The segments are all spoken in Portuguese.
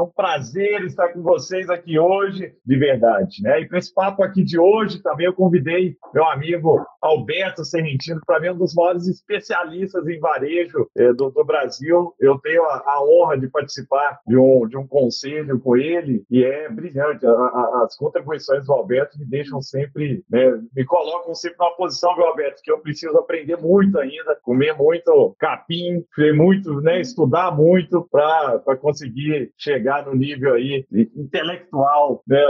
É um prazer estar com vocês aqui hoje, de verdade. Né? E para esse papo aqui de hoje, também eu convidei meu amigo Alberto Serrentino, para mim, um dos maiores especialistas em varejo é, do, do, Brasil. Eu tenho a, a, honra de participar de um, de um conselho com ele e é brilhante. A, a, as contribuições do Alberto me deixam sempre, né, me colocam sempre numa posição, meu Alberto, que eu preciso aprender muito ainda, comer muito capim, muito, né, estudar muito para conseguir chegar chegar no nível aí intelectual né,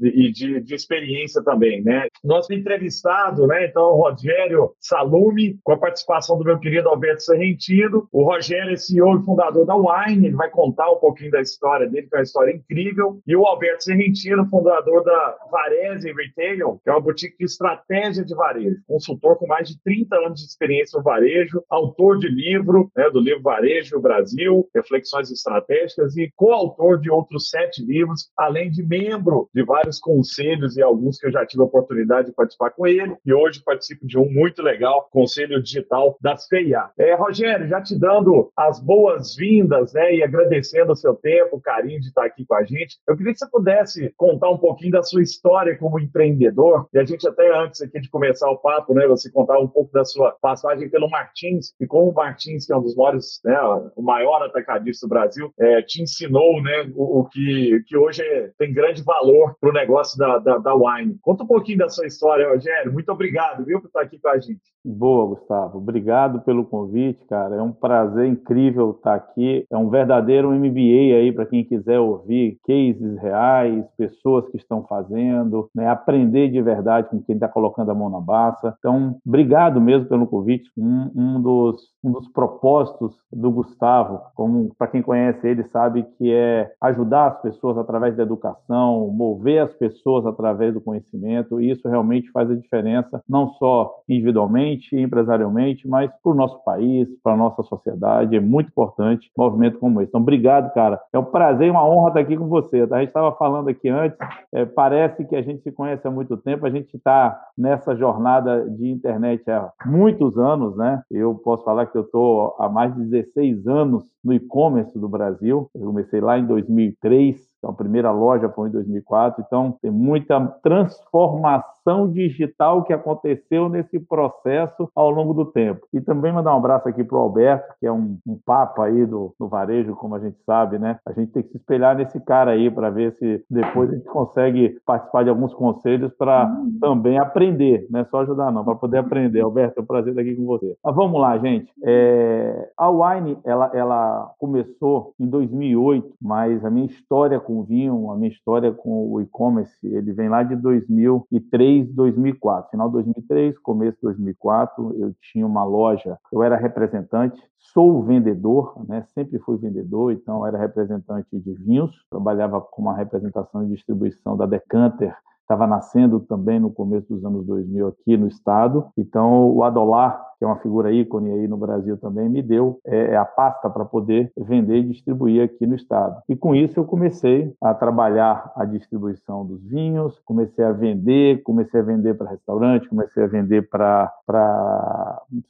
e de, de, experiência também, né? Nosso entrevistado, né? Então, o Rogério Salume, com a participação do meu querido Alberto Serrentino. O Rogério é CEO e fundador da Wine, ele vai contar um pouquinho da história dele, que é uma história incrível. E o Alberto Serrentino, fundador da Varese Retail, que é uma boutique de estratégia de varejo, consultor com mais de 30 anos de experiência no varejo, autor de livro, né, do livro Varejo Brasil, Reflexões Estratégicas e coautor autor de outros sete livros, além de membro de vários conselhos e alguns que eu já tive a oportunidade de participar com ele. E hoje participo de um muito legal, Conselho Digital da FEIA. É, Rogério, já te dando as boas-vindas né, e agradecendo o seu tempo, o carinho de estar aqui com a gente, eu queria que você pudesse contar um pouquinho da sua história como empreendedor. E a gente, até antes aqui de começar o papo, né, você contar um pouco da sua passagem pelo Martins e como o Martins, que é um dos maiores, né, o maior atacadista do Brasil, é, te ensinou né, o, o que, que hoje é, tem grande valor para o negócio da, da, da Wine. Conta um pouquinho da sua história, Rogério. Muito obrigado, viu, por estar aqui com a gente. Boa, Gustavo. Obrigado pelo convite, cara. É um prazer incrível estar aqui. É um verdadeiro MBA aí para quem quiser ouvir cases reais, pessoas que estão fazendo, né, aprender de verdade com quem está colocando a mão na baça. Então, obrigado mesmo pelo convite. Um, um, dos, um dos propósitos do Gustavo, como para quem conhece ele sabe que é ajudar as pessoas através da educação, mover as pessoas através do conhecimento, e isso realmente faz a diferença, não só individualmente, empresarialmente, mas para o nosso país, para a nossa sociedade. É muito importante um movimento como esse. Então, obrigado, cara. É um prazer e uma honra estar aqui com você. A gente estava falando aqui antes, é, parece que a gente se conhece há muito tempo, a gente está nessa jornada de internet há muitos anos, né? Eu posso falar que eu estou há mais de 16 anos no e-commerce do Brasil. Eu comecei lá em 2003, então a primeira loja foi em 2004, então tem muita transformação digital que aconteceu nesse processo ao longo do tempo. E também mandar um abraço aqui para o Alberto, que é um, um papa aí do, do varejo, como a gente sabe, né? A gente tem que se espelhar nesse cara aí para ver se depois a gente consegue participar de alguns conselhos para uhum. também aprender, não é só ajudar não, para poder aprender. Alberto, é um prazer estar aqui com você. Mas vamos lá, gente. É... A Wine, ela, ela começou em 2008, mas a minha história com o vinho, a minha história com o e-commerce, ele vem lá de 2003, 2004. Final de 2003, começo de 2004, eu tinha uma loja, eu era representante, sou vendedor, né? sempre fui vendedor, então era representante de vinhos, trabalhava com uma representação de distribuição da Decanter, estava nascendo também no começo dos anos 2000 aqui no estado. Então, o Adolar que é uma figura ícone aí no Brasil também, me deu é, é a pasta para poder vender e distribuir aqui no estado. E com isso eu comecei a trabalhar a distribuição dos vinhos, comecei a vender, comecei a vender para restaurante, comecei a vender para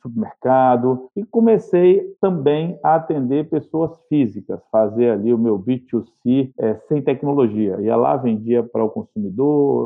supermercado e comecei também a atender pessoas físicas, fazer ali o meu B2C é, sem tecnologia. Ia lá, vendia para o consumidor,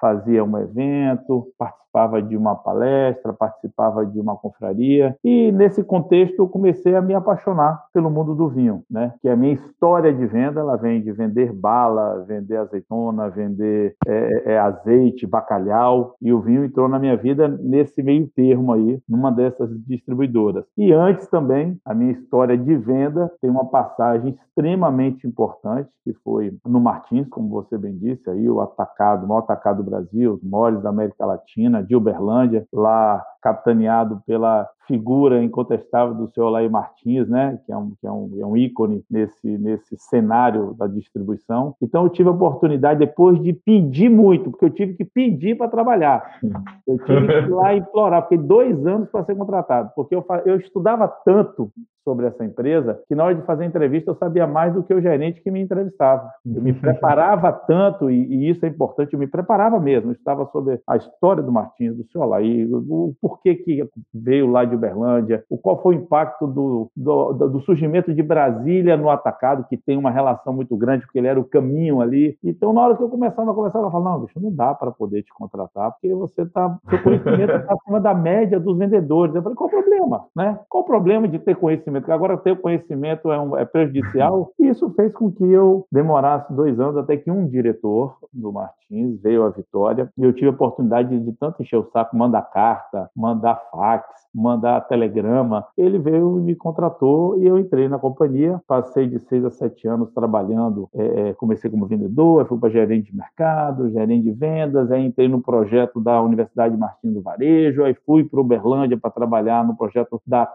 fazia um evento, participava de uma palestra, participava de uma confraria e nesse contexto eu comecei a me apaixonar pelo mundo do vinho, né? Que a minha história de venda ela vem de vender bala, vender azeitona, vender é, é, azeite, bacalhau e o vinho entrou na minha vida nesse meio termo aí, numa dessas distribuidoras. E antes também a minha história de venda tem uma passagem extremamente importante que foi no Martins, como você bem disse, aí o atacado, o maior atacado Brasil, os maiores da América Latina, de Uberlândia, lá capitaneado pela figura incontestável do senhor Laí Martins, né, que, é um, que é, um, é um ícone nesse, nesse cenário da distribuição. Então, eu tive a oportunidade, depois de pedir muito, porque eu tive que pedir para trabalhar. Eu tive que ir lá implorar, fiquei dois anos para ser contratado, porque eu, eu estudava tanto sobre essa empresa que na hora de fazer entrevista eu sabia mais do que o gerente que me entrevistava. Eu me preparava tanto, e, e isso é importante, eu me preparava mesmo, eu estava sobre a história do Martins, do senhor Laí, o, o porquê que veio lá de Uberlândia, o qual foi o impacto do, do, do, surgimento de Brasília no atacado, que tem uma relação muito grande, porque ele era o caminho ali. Então, na hora que eu começava a conversar, eu falava, não, bicho, não dá para poder te contratar, porque você tá, seu conhecimento está acima da média dos vendedores. Eu falei, qual o problema? Né? Qual o problema de ter conhecimento? Porque agora ter conhecimento é, um, é prejudicial. E isso fez com que eu demorasse dois anos até que um diretor do Martins veio à Vitória e eu tive a oportunidade de, de tanto encher o saco, mandar carta, mandar fax, mandar telegrama. Ele veio e me contratou e eu entrei na companhia. Passei de seis a sete anos trabalhando. É, é comecei como vendedor, fui para gerente de mercado, gerente de vendas, aí entrei no projeto da Universidade Martins do Varejo, aí fui para Uberlândia para trabalhar no projeto da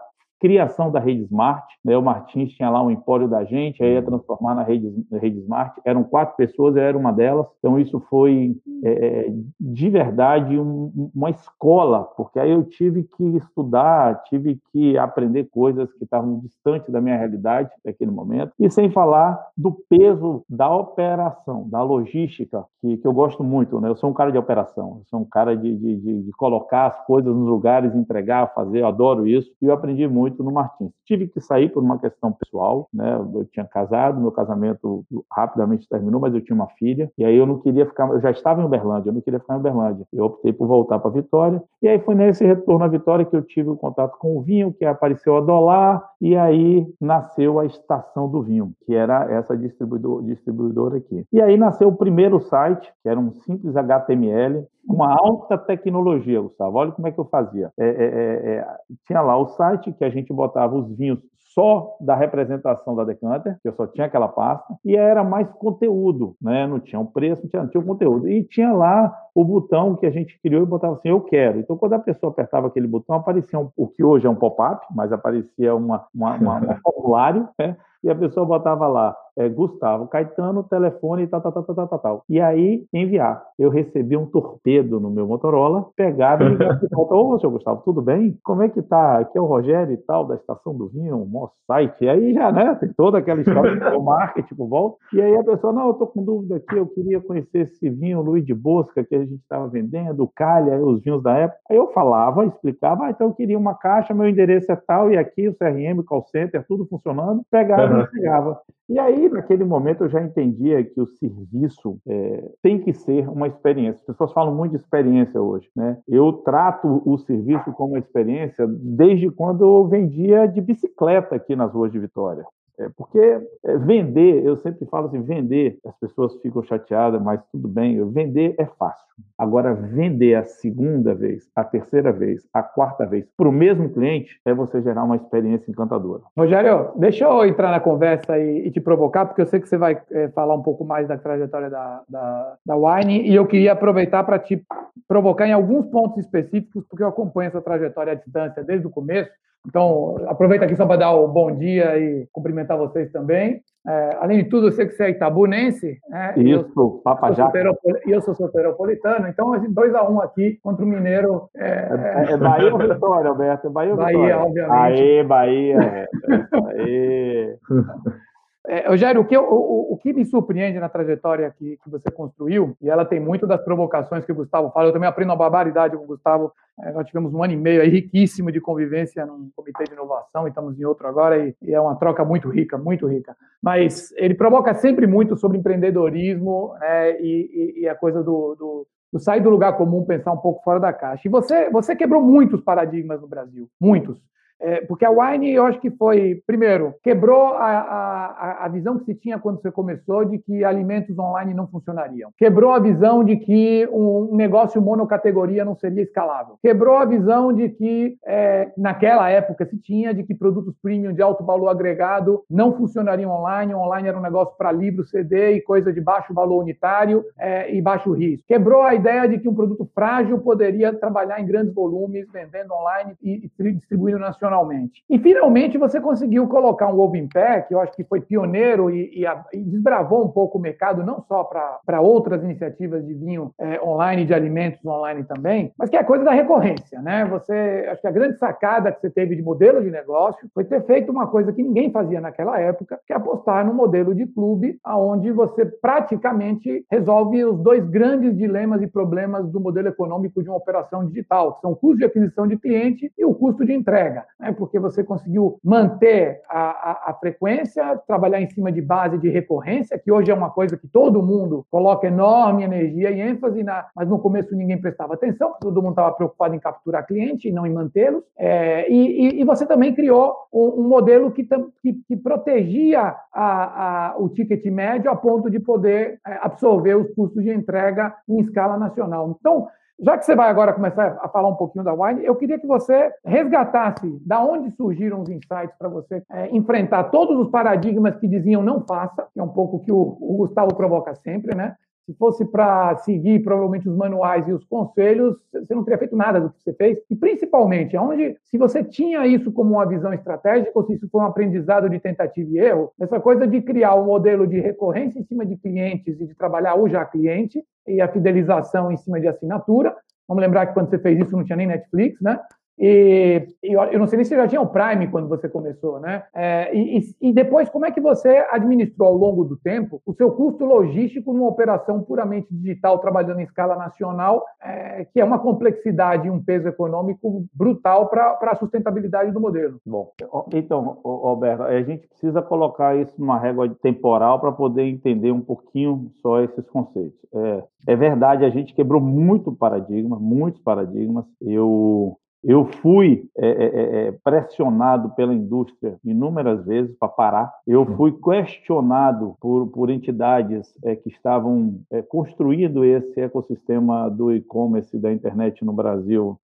criação da rede Smart. Né? O Martins tinha lá um empório da gente, aí ia transformar na rede, na rede Smart. Eram quatro pessoas, eu era uma delas. Então, isso foi, é, é, de verdade, um, uma escola, porque aí eu tive que estudar, tive que aprender coisas que estavam distantes da minha realidade naquele momento. E sem falar do peso da operação, da logística, que, que eu gosto muito. Né? Eu sou um cara de operação, eu sou um cara de, de, de, de colocar as coisas nos lugares, entregar, fazer, eu adoro isso. E eu aprendi muito no Martins. Tive que sair por uma questão pessoal, né? Eu tinha casado, meu casamento rapidamente terminou, mas eu tinha uma filha, e aí eu não queria ficar, eu já estava em Uberlândia, eu não queria ficar em Uberlândia. Eu optei por voltar para Vitória, e aí foi nesse retorno à Vitória que eu tive o contato com o vinho, que apareceu a Dolar, e aí nasceu a Estação do Vinho, que era essa distribuidor, distribuidora aqui. E aí nasceu o primeiro site, que era um simples HTML, uma alta tecnologia, Gustavo. Olha como é que eu fazia. É, é, é, é, tinha lá o site que a gente botava os vinhos só da representação da Decanter, que eu só tinha aquela pasta, e era mais conteúdo, né? Não tinha o preço, não tinha, não tinha o conteúdo. E tinha lá o botão que a gente criou e botava assim, eu quero. Então, quando a pessoa apertava aquele botão, aparecia um, o que hoje é um pop-up, mas aparecia uma, uma, uma, um formulário, né? e a pessoa botava lá, é, Gustavo Caetano, telefone, tal, tal, tal, tal, tal, tal. E aí, enviar. Eu recebi um torpedo no meu Motorola, pegado e ligado volta. Ô, seu Gustavo, tudo bem? Como é que tá? Aqui é o Rogério e tal, da Estação do Vinho, um nosso site. E aí já, né, tem toda aquela história do marketing por volta. E aí a pessoa, não, eu tô com dúvida aqui, eu queria conhecer esse vinho Luiz de Bosca que a gente estava vendendo, o Calha, os vinhos da época. Aí eu falava, explicava, ah, então eu queria uma caixa, meu endereço é tal, e aqui o CRM, o call center, tudo funcionando. Pegava uhum. e entregava. E aí, naquele momento, eu já entendia que o serviço é, tem que ser uma experiência. As pessoas falam muito de experiência hoje. Né? Eu trato o serviço como uma experiência desde quando eu vendia de bicicleta aqui nas ruas de Vitória. É, porque é, vender, eu sempre falo assim, vender, as pessoas ficam chateadas, mas tudo bem, vender é fácil. Agora, vender a segunda vez, a terceira vez, a quarta vez, para o mesmo cliente, é você gerar uma experiência encantadora. Rogério, deixa eu entrar na conversa e, e te provocar, porque eu sei que você vai é, falar um pouco mais da trajetória da, da, da Wine, e eu queria aproveitar para te provocar em alguns pontos específicos, porque eu acompanho essa trajetória à distância desde o começo, então, aproveito aqui só para dar o bom dia e cumprimentar vocês também. É, além de tudo, eu sei que você é itabunense. Né? Isso, Papajá. E eu sou solteropolitano. Então, a gente, dois a um aqui contra o Mineiro. É, é, é Bahia ou Vitória, Alberto? É Bahia ou Bahia, Vitória? obviamente. Aê, Bahia. É, aê. É, Rogério, o que, o, o, que me surpreende na trajetória que, que, você construiu, e ela tem muito das provocações que o Gustavo fala, eu também aprendo uma barbaridade com o Gustavo. É, nós tivemos um ano e meio aí riquíssimo de convivência num comitê de inovação, e estamos em outro agora, e, e é uma troca muito rica, muito rica. Mas ele provoca sempre muito sobre empreendedorismo né, e, e, a coisa do, do, do sair do lugar comum, pensar um pouco fora da caixa. E você, você quebrou muitos paradigmas no Brasil, muitos. É, porque a Wine, eu acho que foi, primeiro, quebrou a, a, a visão que se tinha quando você começou de que alimentos online não funcionariam. Quebrou a visão de que um negócio monocategoria não seria escalável. Quebrou a visão de que, é, naquela época, se tinha de que produtos premium de alto valor agregado não funcionariam online. Online era um negócio para livro, CD e coisa de baixo valor unitário é, e baixo risco. Quebrou a ideia de que um produto frágil poderia trabalhar em grandes volumes, vendendo online e, e distribuindo E finalmente você conseguiu colocar um ovo em pé, que eu acho que foi pioneiro e, e, a, e desbravou um pouco o mercado, não só para outras iniciativas de vinho é, online, de alimentos online também, mas que é a coisa da recorrência, né? Você, acho que a grande sacada que você teve de modelo de negócio foi ter feito uma coisa que ninguém fazia naquela época, que é apostar no modelo de clube, aonde você praticamente resolve os dois grandes dilemas e problemas do modelo econômico de uma operação digital, que são o custo de aquisição de cliente e o custo de entrega, né? porque você conseguiu manter a, a, a, frequência, trabalhar em cima de base de recorrência, que hoje é uma coisa que todo mundo coloca enorme energia e ênfase, na, mas no começo ninguém prestava atenção, todo mundo estava preocupado em capturar cliente e não em mantê-los. É, e, e, você também criou um, um modelo que, que, que protegia a, o ticket médio a ponto de poder é, absorver os custos de entrega em escala nacional. Então, já que você vai agora começar a falar um pouquinho da Wine, eu queria que você resgatasse da onde surgiram os insights para você é, enfrentar todos os paradigmas que diziam não faça, que é um pouco o que o, o Gustavo provoca sempre, né? Se fosse para seguir provavelmente os manuais e os conselhos, você não teria feito nada do que você fez. E principalmente, onde, se você tinha isso como uma visão estratégica, ou se isso foi um aprendizado de tentativa e erro, essa coisa de criar um modelo de recorrência em cima de clientes e de trabalhar o já cliente e a fidelização em cima de assinatura. Vamos lembrar que quando você fez isso não tinha nem Netflix, né? E, e, eu não sei nem se já tinha o Prime quando você começou, né? É, e, e, depois, como é que você administrou ao longo do tempo o seu custo logístico numa operação puramente digital, trabalhando em escala nacional, é, que é uma complexidade e um peso econômico brutal para a sustentabilidade do modelo? Bom, então, Alberto, a gente precisa colocar isso numa régua temporal para poder entender um pouquinho só esses conceitos. É, é verdade, a gente quebrou muito paradigma, muitos paradigmas. Eu eu fui é, é, é, é, pressionado pela indústria inúmeras vezes para parar. Eu fui questionado por, por entidades é, que estavam é, construindo esse ecossistema do e-commerce da internet no Brasil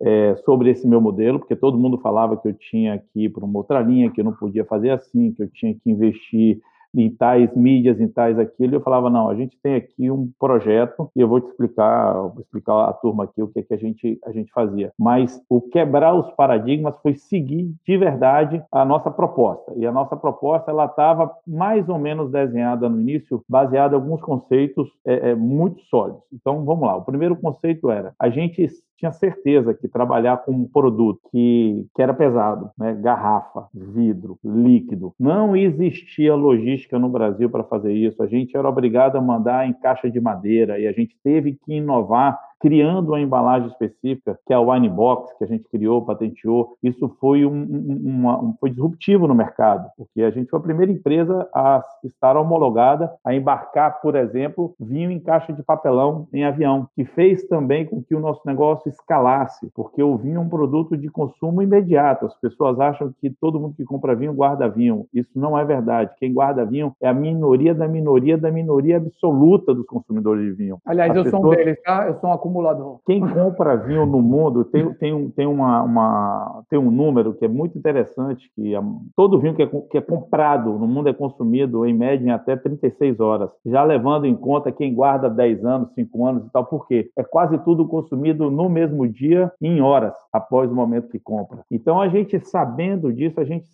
sobre esse meu modelo, porque todo mundo falava que eu tinha que ir para uma outra linha, que eu não podia fazer assim, que eu tinha que investir em tais mídias, em tais aquilo, eu falava, não, a gente tem aqui um projeto e eu vou te explicar, vou explicar à turma aqui o que, é que a, gente, a gente fazia. Mas o quebrar os paradigmas foi seguir de verdade a nossa proposta. E a nossa proposta, ela estava mais ou menos desenhada no início, baseada em alguns conceitos é, é, muito sólidos. Então, vamos lá. O primeiro conceito era, a gente tinha certeza que trabalhar com um produto que, que era pesado, né? garrafa, vidro, líquido, não existia logística no Brasil para fazer isso. A gente era obrigado a mandar em caixa de madeira e a gente teve que inovar criando uma embalagem específica, que é a Wine Box, que a gente criou, patenteou. Isso foi, um, uma, um, foi disruptivo no mercado, porque a gente foi a primeira empresa a estar homologada a embarcar, por exemplo, vinho em caixa de papelão em avião, que fez também com que o nosso negócio escalasse, porque o vinho é um produto de consumo imediato. As pessoas acham que todo mundo que compra vinho guarda vinho. Isso não é verdade. Quem guarda vinho é a minoria da minoria da minoria absoluta dos consumidores de vinho. Aliás, As eu pessoas... sou um deles, tá? Eu sou um acumulador. Quem compra vinho no mundo tem, tem, tem, uma, uma, tem um número que é muito interessante, que é, todo vinho que é, que é comprado no mundo é consumido em média em até 36 horas, já levando em conta quem guarda 10 anos, 5 anos e tal, por quê? É quase tudo consumido no mesmo dia, em horas, após o momento que compra. Então, a gente sabendo disso, a gente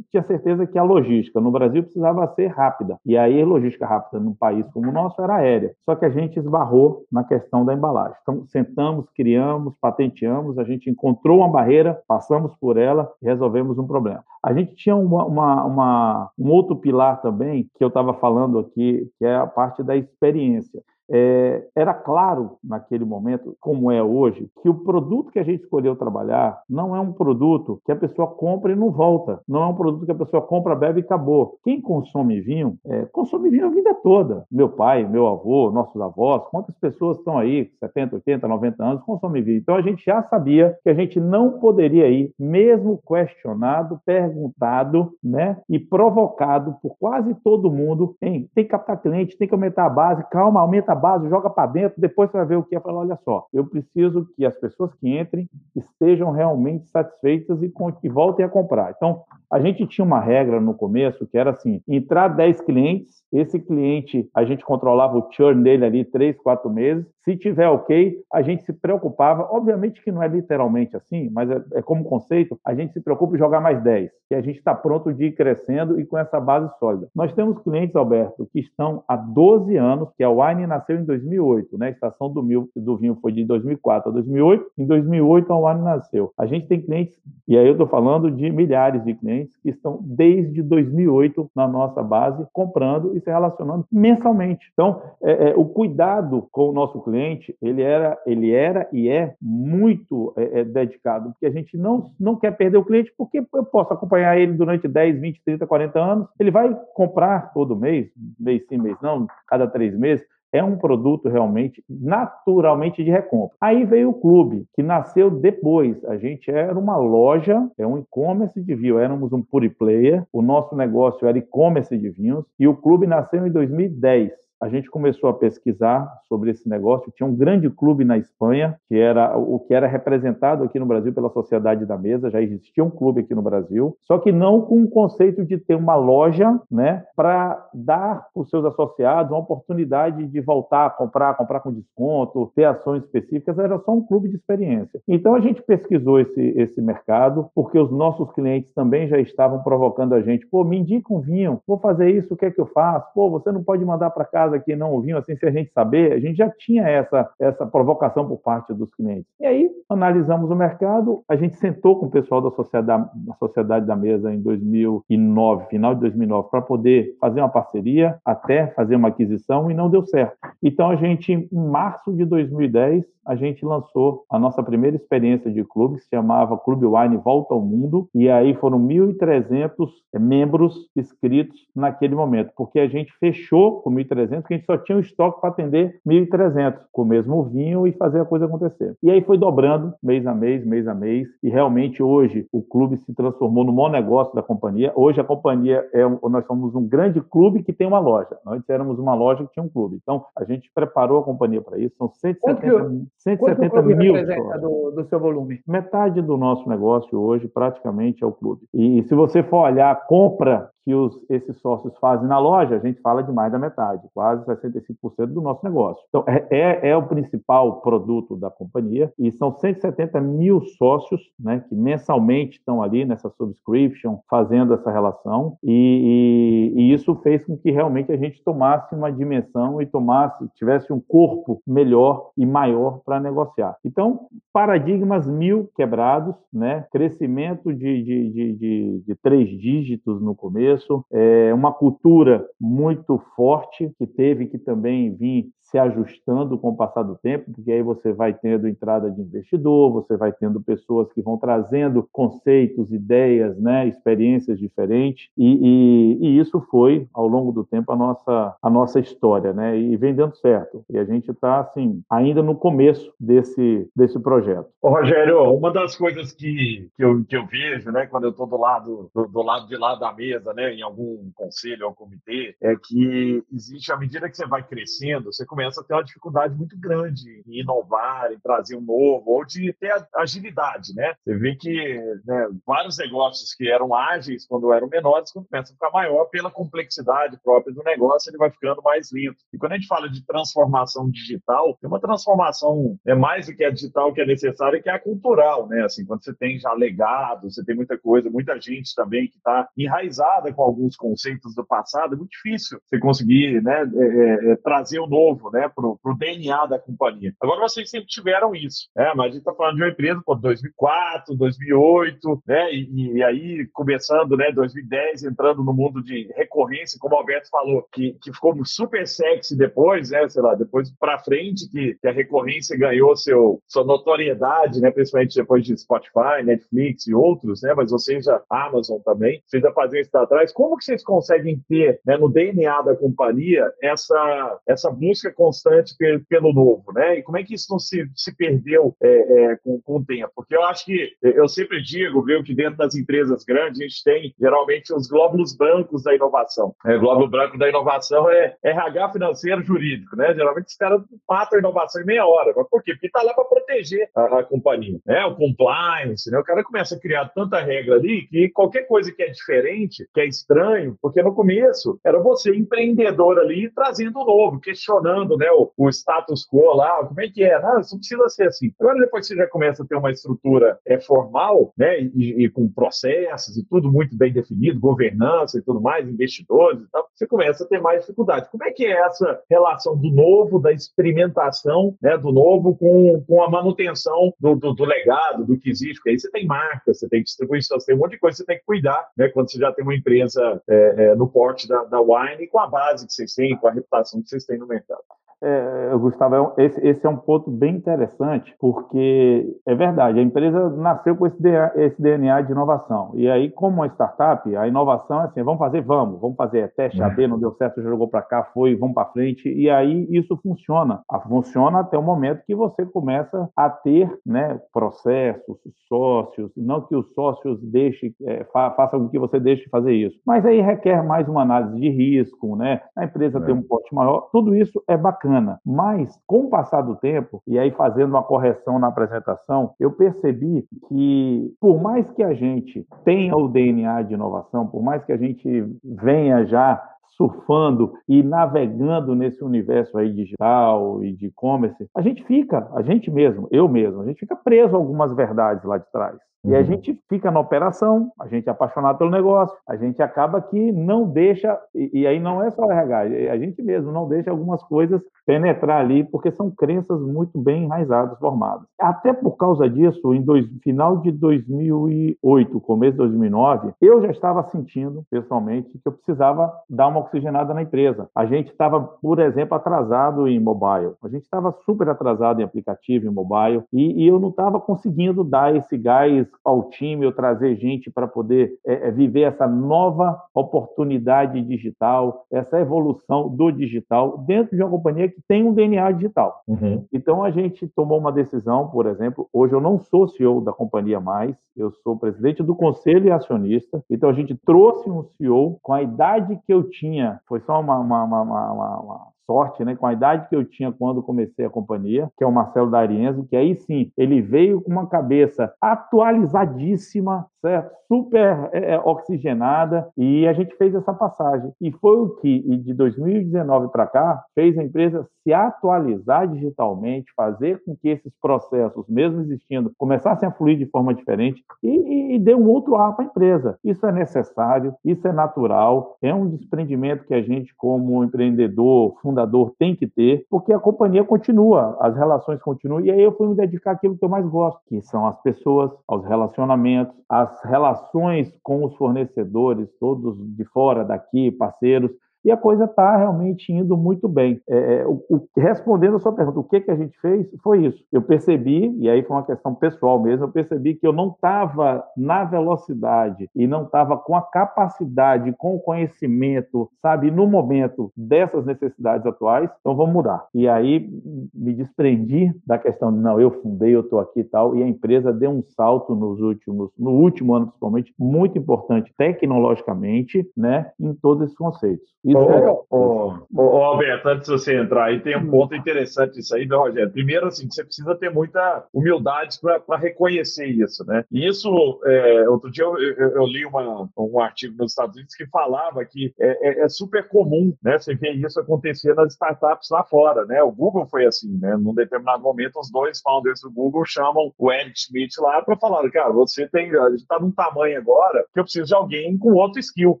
tinha certeza que a logística no Brasil precisava ser rápida. E aí, logística rápida num país como o nosso era aérea. Só que a gente esbarrou na questão da embalagem. Sentamos, criamos, patenteamos, a gente encontrou uma barreira, passamos por ela e resolvemos um problema. A gente tinha uma, uma, uma um outro pilar também, que eu estava falando aqui, que é a parte da experiência. É, era claro naquele momento, como é hoje, que o produto que a gente escolheu trabalhar não é um produto que a pessoa compra e não volta. Não é um produto que a pessoa compra, bebe e acabou. Quem consome vinho, é, consome vinho a vida toda. Meu pai, meu avô, nossos avós, quantas pessoas estão aí, 70, 80, 90 anos, consomem vinho. Então a gente já sabia que a gente não poderia ir, mesmo questionado, perguntado, né, e provocado por quase todo mundo, em tem que captar cliente, tem que aumentar a base, calma, aumenta a base, joga para dentro, depois você vai ver o que é. Falar, olha só, eu preciso que as pessoas que entrem estejam realmente satisfeitas e, e voltem a comprar. Então, a gente tinha uma regra no começo que era assim: entrar 10 clientes, esse cliente a gente controlava o churn dele ali 3, 4 meses. Se tiver ok, a gente se preocupava. Obviamente que não é literalmente assim, mas é, é como conceito, a gente se preocupa em jogar mais 10, que a gente está pronto de ir crescendo e com essa base sólida. Nós temos clientes, Alberto, que estão há 12 anos, que a Wine nasceu em 2008, né? A estação do, mil, do vinho foi de 2004 a 2008. Em 2008 a Wine nasceu. A gente tem clientes, e aí eu estou falando de milhares de clientes clientes que estão desde 2008 na nossa base, comprando e se relacionando mensalmente. Então, é, é, o cuidado com o nosso cliente, ele era, ele era e é muito é, é dedicado, porque a gente não, não quer perder o cliente, porque eu posso acompanhar ele durante 10, 20, 30, 40 anos, ele vai comprar todo mês, mês sim, mês não, cada três meses, é um produto realmente naturalmente de recompra. Aí veio o clube, que nasceu depois. A gente era uma loja, é um e-commerce de vinho, éramos um pure player, o nosso negócio era e-commerce de vinhos, e o clube nasceu em 2010 a gente começou a pesquisar sobre esse negócio. Tinha um grande clube na Espanha, que era o que era representado aqui no Brasil pela Sociedade da Mesa, já existia um clube aqui no Brasil, só que não com o conceito de ter uma loja, né, para dar para os seus associados uma oportunidade de voltar a comprar, comprar com desconto, ter ações específicas, era só um clube de experiência. Então a gente pesquisou esse, esse mercado, porque os nossos clientes também já estavam provocando a gente, pô, me indica um vinho, vou fazer isso, o que é que eu faço? Pô, você não pode mandar para casa casa que não ouviam, assim, se a gente saber, a gente já tinha essa, essa provocação por parte dos clientes. E aí, analisamos o mercado, a gente sentou com o pessoal da sociedade, da sociedade da mesa em 2009, final de 2009, para poder fazer uma parceria, até fazer uma aquisição, e não deu certo. Então, a gente, em março de 2010, a gente lançou a nossa primeira experiência de clube, que se chamava Clube Wine Volta ao Mundo, e aí foram 1.300 membros inscritos naquele momento, porque a gente fechou com 1.300 porque a gente só tinha um estoque para atender 1.300, com o mesmo vinho e fazer a coisa acontecer. E aí foi dobrando mês a mês, mês a mês, e realmente hoje o clube se transformou no maior negócio da companhia. Hoje a companhia é, nós somos um grande clube que tem uma loja. Nós éramos uma loja que tinha um clube. Então a gente preparou a companhia para isso. São 170, 170 mil. Do, do seu volume? Metade do nosso negócio hoje praticamente é o clube. E, e se você for olhar a compra que os, esses sócios fazem na loja, a gente fala de mais da metade, quase 65% do nosso negócio. Então, é, é, é, o principal produto da companhia e são 170 mil sócios né, que mensalmente estão ali nessa subscription, fazendo essa relação, e, e, e, isso fez com que realmente a gente tomasse uma dimensão e tomasse, tivesse um corpo melhor e maior para negociar. Então, paradigmas mil quebrados, né, crescimento de, de, de, de, de três dígitos no começo, começo, é uma cultura muito forte que teve que também vir se ajustando com o passar do tempo, porque aí você vai tendo entrada de investidor, você vai tendo pessoas que vão trazendo conceitos, ideias, né, experiências diferentes, e, e, e isso foi, ao longo do tempo, a nossa, a nossa história, né, e vem dando certo. E a gente está, assim, ainda no começo desse, desse projeto. Ô, Rogério, uma das coisas que, que, eu, que eu vejo, né, quando eu estou do lado, do, do, lado de lá da mesa, né, em algum conselho ou comitê, é que existe, à medida que você vai crescendo, você começa a ter uma dificuldade muito grande em inovar, em trazer um novo, ou de ter agilidade, né? Você vê que né, vários negócios que eram ágeis quando eram menores, quando começam a ficar maior pela complexidade própria do negócio, ele vai ficando mais lento. E quando a gente fala de transformação digital, tem uma transformação é mais do que a digital que é necessária, que é a cultural, né? Assim, quando você tem já legado, você tem muita coisa, muita gente também que está enraizada com alguns conceitos do passado, é muito difícil você conseguir, né, é, é, é trazer o novo, né, para o DNA da companhia. Agora vocês sempre tiveram isso, né? Mas a gente está falando de uma empresa, pô, 2004, 2008, né? E, e, aí começando, né, 2010, entrando no mundo de recorrência, como o Alberto falou, que, que ficou super sexy depois, né? Sei lá, depois para frente que, que, a recorrência ganhou seu, sua notoriedade, né? Principalmente depois de Spotify, Netflix e outros, né? Mas vocês já, Amazon também, vocês já faziam isso atrás. Como que vocês conseguem ter, né, no DNA da companhia essa, essa busca constante pelo, novo, né? E como é que isso não se, se perdeu é, é, com, com o tempo? Porque eu acho que, eu sempre digo, viu, que dentro das empresas grandes a gente tem geralmente os glóbulos brancos da inovação. É, glóbulo branco da inovação é RH financeiro jurídico, né? Geralmente os caras matam a inovação em meia hora. Mas por quê? Porque está lá para proteger a, a, companhia. Né? O compliance, né? o cara começa a criar tanta regra ali que qualquer coisa que é diferente, que é estranho, porque no começo era você empreendedor ali trazendo o novo, questionando né, o, o status quo lá, como é que é? Não, isso precisa ser assim. Agora depois você já começa a ter uma estrutura é, formal, né, e, e com processos e tudo muito bem definido, governança e tudo mais, investidores e tal, você começa a ter mais dificuldade. Como é que é essa relação do novo, da experimentação né, do novo com, com a manutenção do, do, do legado, do que existe? Porque aí você tem marca, você tem distribuição, você tem um monte de coisa que você tem que cuidar né, quando você já tem uma empresa é, é, no porte da, da Wine com a base que vocês têm, com a reputação que vocês têm no mercado. É, Gustavo, é esse, esse, é um ponto bem interessante, porque é verdade, a empresa nasceu com esse DNA, esse DNA, de inovação. E aí, como uma startup, a inovação é assim: vamos fazer, vamos, vamos fazer é teste AB, é. não deu certo, jogou para cá, foi, vamos para frente. E aí isso funciona. Funciona até o momento que você começa a ter né, processos, sócios, não que os sócios deixem, é, fa façam com que você deixe de fazer isso. Mas aí requer mais uma análise de risco, né? A empresa é. tem um porte maior, tudo isso é bacana bacana. Mas, com o passar do tempo, e aí fazendo uma correção na apresentação, eu percebi que, por mais que a gente tenha o DNA de inovação, por mais que a gente venha já surfando e navegando nesse universo aí digital e de e-commerce, a gente fica, a gente mesmo, eu mesmo, a gente fica preso a algumas verdades lá de trás. E a uhum. gente fica na operação, a gente é apaixonado pelo negócio, a gente acaba que não deixa, e, e aí não é só o RH, a gente mesmo não deixa algumas coisas penetrar ali, porque são crenças muito bem enraizadas, formadas. Até por causa disso, em dois, final de 2008, começo de 2009, eu já estava sentindo, pessoalmente, que eu precisava dar uma oxigenada na empresa. A gente estava, por exemplo, atrasado em mobile, a gente estava super atrasado em aplicativo, em mobile, e, e eu não estava conseguindo dar esse gás ao time, ou trazer gente para poder é, é, viver essa nova oportunidade digital, essa evolução do digital dentro de uma companhia que tem um DNA digital. Uhum. Então a gente tomou uma decisão, por exemplo, hoje eu não sou CEO da companhia mais, eu sou presidente do conselho e acionista. Então a gente trouxe um CEO com a idade que eu tinha, foi só uma, uma, uma, uma sorte, né, com a idade que eu tinha quando comecei a companhia, que é o Marcelo D'Arienzo, que aí sim, ele veio com uma cabeça atualizadíssima, certo? Super é, é oxigenada, e a gente fez essa passagem. E foi o que, de 2019 para cá, fez a empresa se atualizar digitalmente, fazer com que esses processos, mesmo existindo, começassem a fluir de forma diferente e, e, e deu um outro ar para a empresa. Isso é necessário, isso é natural, é um desprendimento que a gente, como empreendedor, fundador, tem que ter, porque a companhia continua, as relações continuam, e aí eu fui me dedicar àquilo que eu mais gosto, que são as pessoas, aos relacionamentos, as relações com os fornecedores, todos de fora daqui, parceiros, e a coisa está realmente indo muito bem. É, é, o, o, respondendo a sua pergunta, o que, que a gente fez foi isso. Eu percebi, e aí foi uma questão pessoal mesmo, eu percebi que eu não estava na velocidade e não estava com a capacidade, com o conhecimento, sabe, no momento dessas necessidades atuais, então vamos mudar. E aí me desprendi da questão de, não, eu fundei, eu estou aqui e tal, e a empresa deu um salto nos últimos, no último ano principalmente, muito importante tecnologicamente, né, em todos esses conceitos. Ô, ô, ô, Alberto, antes de você entrar aí, tem um hum. ponto interessante isso aí, meu Rogério? Primeiro, assim, você precisa ter muita humildade para reconhecer isso, né? E isso, é, outro dia eu, eu, eu li uma, um artigo nos Estados Unidos que falava que é, é, é, super comum, né? Você vê isso acontecer nas startups lá fora, né? O Google foi assim, né? Num determinado momento, os dois founders do Google chamam o Eric Schmidt lá para falar, cara, você tem, a gente está num tamanho agora que eu preciso de alguém com outro skill,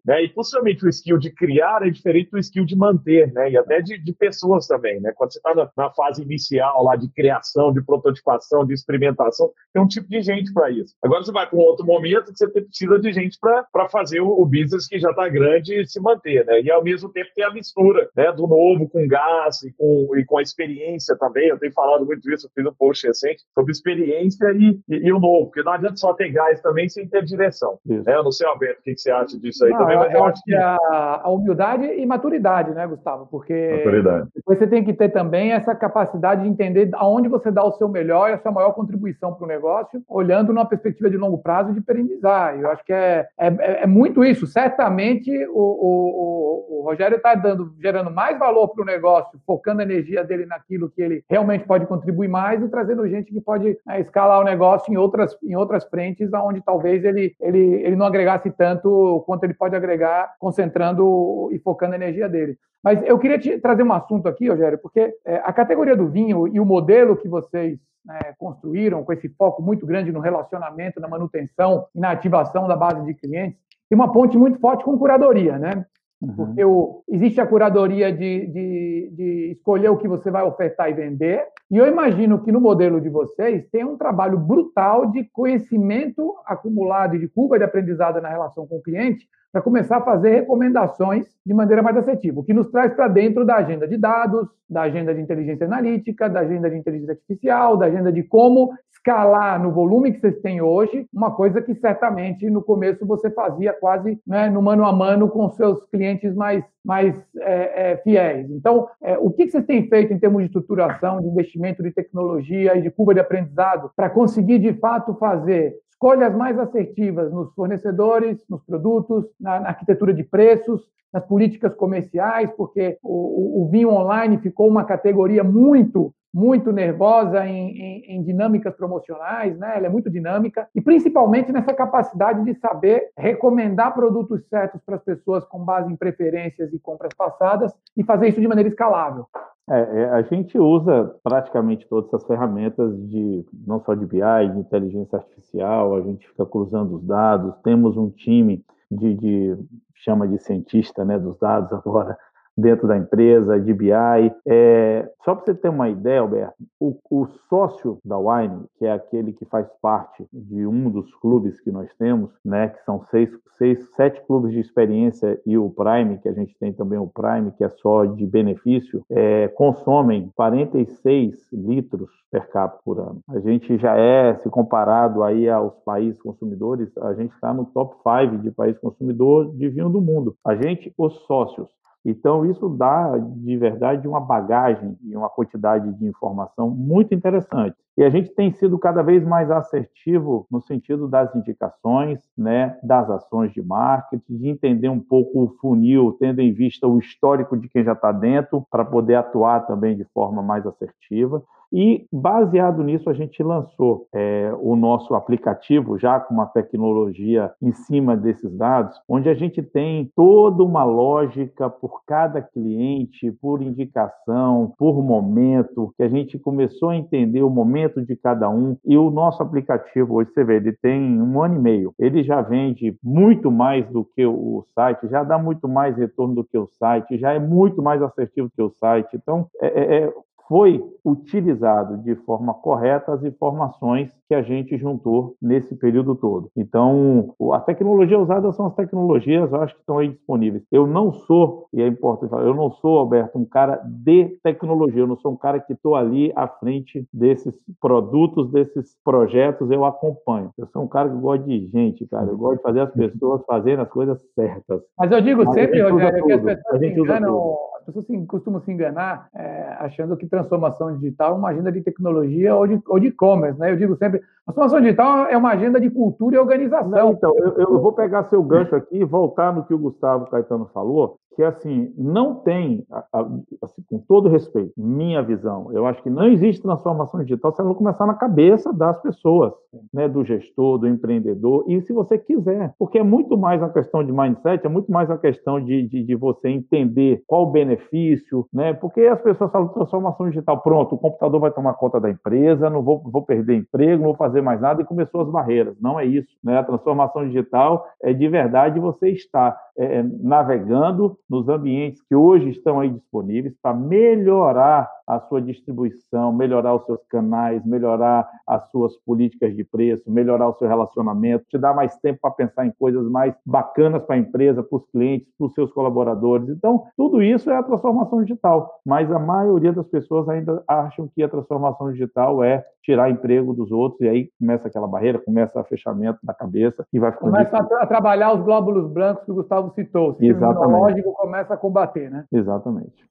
né? E possivelmente o skill de criar é diferente do skill de manter, né? E até de, de pessoas também, né? Quando você está na, na, fase inicial lá de criação, de prototipação, de experimentação, tem um tipo de gente para isso. Agora você vai para um outro momento que você precisa de gente para fazer o, o, business que já está grande e se manter, né? E ao mesmo tempo tem a mistura, né? Do novo com gás e com, e com a experiência também. Eu tenho falado muito isso, eu fiz um post recente sobre experiência e, e, e o novo, porque não adianta só ter gás também sem ter direção. Né? Eu não sei, Alberto, o que, que você acha disso aí não, também, mas eu, eu acho que a, a humildade e maturidade, né, Gustavo? Porque maturidade. depois você tem que ter também essa capacidade de entender aonde você dá o seu melhor e a sua maior contribuição para o negócio, olhando numa perspectiva de longo prazo de perendizar. Eu acho que é, é, é muito isso. Certamente o, o, o Rogério está gerando mais valor para o negócio, focando a energia dele naquilo que ele realmente pode contribuir mais e trazendo gente que pode né, escalar o negócio em outras, em outras frentes, onde talvez ele, ele, ele não agregasse tanto quanto ele pode agregar, concentrando e focando a energia dele. Mas eu queria te trazer um assunto aqui, Rogério, porque é, a categoria do vinho e o modelo que vocês né, construíram, com esse foco muito grande no relacionamento, na manutenção e na ativação da base de clientes, tem uma ponte muito forte com curadoria, né? Uhum. Porque o, existe a curadoria de, de, de, escolher o que você vai ofertar e vender, e eu imagino que no modelo de vocês tem um trabalho brutal de conhecimento acumulado e de curva de aprendizado na relação com o cliente para começar a fazer recomendações de maneira mais assertiva, o que nos traz para dentro da agenda de dados, da agenda de inteligência analítica, da agenda de inteligência artificial, da agenda de como escalar no volume que vocês têm hoje, uma coisa que certamente no começo você fazia quase né, no mano a mano com seus clientes mais, mais é, é, fiéis. Então, é, o que vocês têm feito em termos de estruturação, de investimento de tecnologia e de curva de aprendizado para conseguir de fato fazer escolhas mais assertivas nos fornecedores, nos produtos, na, na arquitetura de preços, nas políticas comerciais, porque o, o, vinho online ficou uma categoria muito muito nervosa em, em, em, dinâmicas promocionais, né? Ela é muito dinâmica e principalmente nessa capacidade de saber recomendar produtos certos para as pessoas com base em preferências e compras passadas e fazer isso de maneira escalável. É, é, a gente usa praticamente todas essas ferramentas de não só de BI, de inteligência artificial, a gente fica cruzando os dados, temos um time de, de chama de cientista né, dos dados agora, dentro da empresa, de BI. É, só para você ter uma ideia, Alberto, o, o, sócio da Wine, que é aquele que faz parte de um dos clubes que nós temos, né, que são seis, seis, sete clubes de experiência e o Prime, que a gente tem também o Prime, que é só de benefício, é, consomem 46 litros per capita por ano. A gente já é, se comparado aí aos países consumidores, a gente está no top 5 de país consumidor de vinho do mundo. A gente, os sócios, então, isso dá, de verdade, uma bagagem e uma quantidade de informação muito interessante. E a gente tem sido cada vez mais assertivo no sentido das indicações, né, das ações de marketing, de entender um pouco o funil, tendo em vista o histórico de quem já está dentro, para poder atuar também de forma mais assertiva. E, baseado nisso, a gente lançou é, o nosso aplicativo, já com uma tecnologia em cima desses dados, onde a gente tem toda uma lógica por cada cliente, por indicação, por momento, que a gente começou a entender o momento de cada um. E o nosso aplicativo, hoje você vê, ele tem um ano e meio. Ele já vende muito mais do que o site, já dá muito mais retorno do que o site, já é muito mais assertivo que o site. Então, é, é, foi utilizado de forma correta as informações que a gente juntou nesse período todo. Então, a tecnologia usada são as tecnologias, eu acho que estão aí disponíveis. Eu não sou, e é importante falar, eu não sou, Alberto, um cara de tecnologia, eu não sou um cara que estou ali à frente desses produtos, desses projetos, eu acompanho. Eu sou um cara que gosta de gente, cara, eu gosto de fazer as pessoas fazerem as coisas certas. Mas eu digo sempre, Rogério, que as pessoas se enganam, as pessoas costumam se enganar é, achando que transformação digital é uma agenda de tecnologia ou de ou e-commerce, né? Eu digo sempre, transformação digital é uma agenda de cultura e organização. Não, então, eu, eu, vou pegar seu gancho aqui e voltar no que o Gustavo Caetano falou, que assim não tem, assim, com todo respeito, minha visão, eu acho que não existe transformação digital se ela não começar na cabeça das pessoas, né, do gestor, do empreendedor, e se você quiser, porque é muito mais uma questão de mindset, é muito mais uma questão de, de, de você entender qual o benefício, né, porque as pessoas falam transformação digital, pronto, o computador vai tomar conta da empresa, não vou, vou perder emprego, não vou fazer mais nada, e começou as barreiras, não é isso, né, a transformação digital é de verdade você estar é, navegando nos ambientes que hoje estão aí disponíveis para melhorar a sua distribuição, melhorar os seus canais, melhorar as suas políticas de preço, melhorar o seu relacionamento, te dar mais tempo para pensar em coisas mais bacanas para a empresa, para os clientes, para os seus colaboradores. Então, tudo isso é a transformação digital, mas a maioria das pessoas ainda acham que a transformação digital é tirar emprego dos outros e aí começa aquela barreira, começa o fechamento da cabeça e vai ficando Começa a, trabalhar os glóbulos brancos que o Gustavo citou. O sistema Exatamente. imunológico começa a combater, né? Exatamente.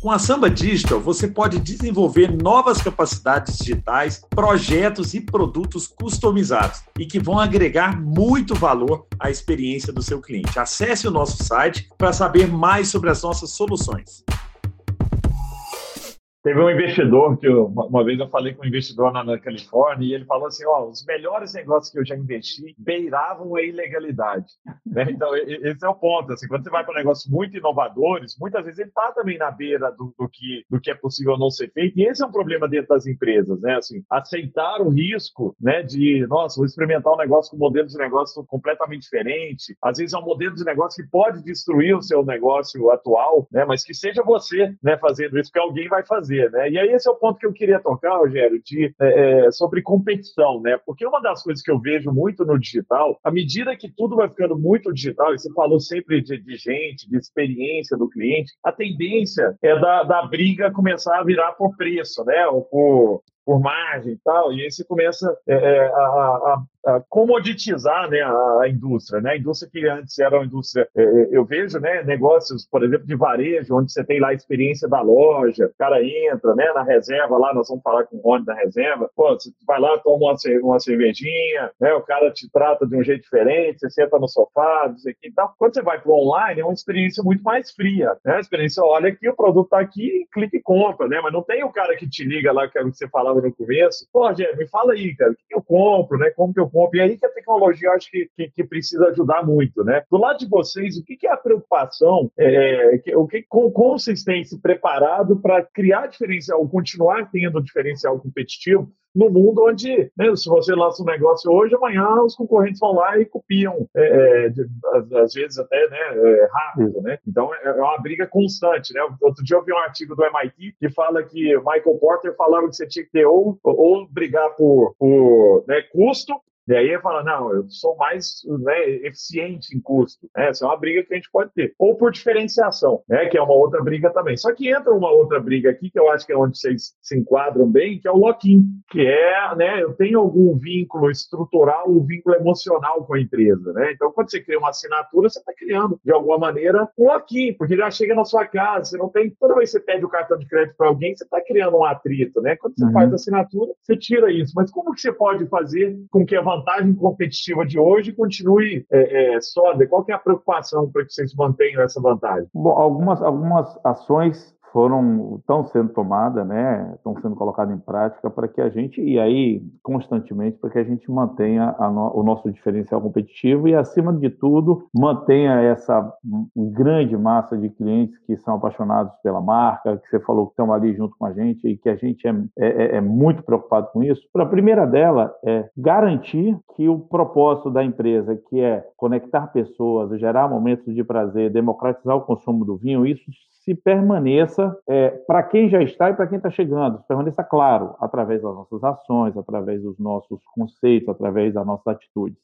Com a Samba Digital, você pode desenvolver novas capacidades digitais, projetos e produtos customizados e que vão agregar muito valor à experiência do seu cliente. Acesse o nosso site para saber mais sobre as nossas soluções. Teve um investidor que eu, uma vez eu falei com um investidor na, na, Califórnia e ele falou assim: ó, os melhores negócios que eu já investi beiravam a ilegalidade. Né? Então, esse é o ponto. Assim, quando você vai para negócios muito inovadores, muitas vezes ele está também na beira do, do, que, do que é possível não ser feito. E esse é um problema dentro das empresas, né? Assim, aceitar o risco né, de, nossa, vou experimentar um negócio com um modelo de negócio completamente diferente. Às vezes é um modelo de negócio que pode destruir o seu negócio atual, né? mas que seja você né, fazendo isso, que alguém vai fazer fazer, né? E aí esse é o ponto que eu queria tocar, Rogério, de, é, é, sobre competição, né? Porque uma das coisas que eu vejo muito no digital, à medida que tudo vai ficando muito digital, e você falou sempre de, de gente, de experiência do cliente, a tendência é da, da briga começar a virar por preço, né? Ou por, por margem e tal, e aí você começa é, é a, a, comoditizar né, a, a, indústria. Né? A indústria que antes era uma indústria, é, é, eu vejo né, negócios, por exemplo, de varejo, onde você tem lá a experiência da loja, o cara entra né, na reserva, lá nós vamos falar com o Rony da reserva, pô, você vai lá, toma uma, uma cervejinha, né, o cara te trata de um jeito diferente, você senta no sofá, não sei o que e tal. Quando você vai para o online, é uma experiência muito mais fria. Né? A experiência, olha aqui, o produto está aqui, clica e compra, né? mas não tem o cara que te liga lá, que que você falava no começo, pô, Rogério, me fala aí, cara, o que eu compro, né? como que eu compro? E aí que a tecnologia acho que, que, que precisa ajudar muito, né? Do lado de vocês, o que, que é a preocupação? É, que, o que, como, como vocês têm se preparado para criar diferencial, continuar tendo diferencial competitivo no mundo onde, né, se você lança um negócio hoje, amanhã os concorrentes vão lá e copiam, é, é, de, às, às, vezes até né, é, rápido, né? Então é, é uma briga constante, né? Outro dia eu vi um artigo do MIT que fala que Michael Porter falava que você tinha que ter ou, ou brigar por, por né, custo e aí ele fala, não, eu sou mais né, eficiente em custo. Né? Essa é uma briga que a gente pode ter. Ou por diferenciação, né, que é uma outra briga também. Só que entra uma outra briga aqui, que eu acho que é onde vocês se enquadram bem, que é o lock-in, que é, né, eu tenho algum vínculo estrutural, um vínculo emocional com a empresa. Né? Então, quando você cria uma assinatura, você está criando, de alguma maneira, um lock-in, porque já chega na sua casa, você não tem, toda vez que você pede o cartão de crédito para alguém, você está criando um atrito. Né? Quando você uhum. faz a assinatura, você tira isso. Mas como que você pode fazer com que a vantagem competitiva de hoje continue é, é, sólida? Qual que é a preocupação para que vocês mantenham essa vantagem? Bom, algumas, algumas ações foram estão sendo tomadas, né, estão sendo colocadas em prática para que a gente e aí constantemente para que a gente mantenha no, o nosso diferencial competitivo e acima de tudo mantenha essa grande massa de clientes que são apaixonados pela marca, que você falou que estão ali junto com a gente e que a gente é, é, é muito preocupado com isso. A primeira dela é garantir que o propósito da empresa, que é conectar pessoas, gerar momentos de prazer, democratizar o consumo do vinho, isso se permaneça é, para quem já está e para quem está chegando, permaneça claro através das nossas ações, através dos nossos conceitos, através das nossas atitudes.